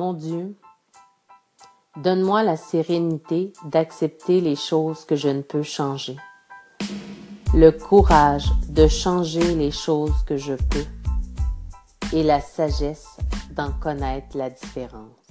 Mon Dieu, donne-moi la sérénité d'accepter les choses que je ne peux changer, le courage de changer les choses que je peux et la sagesse d'en connaître la différence.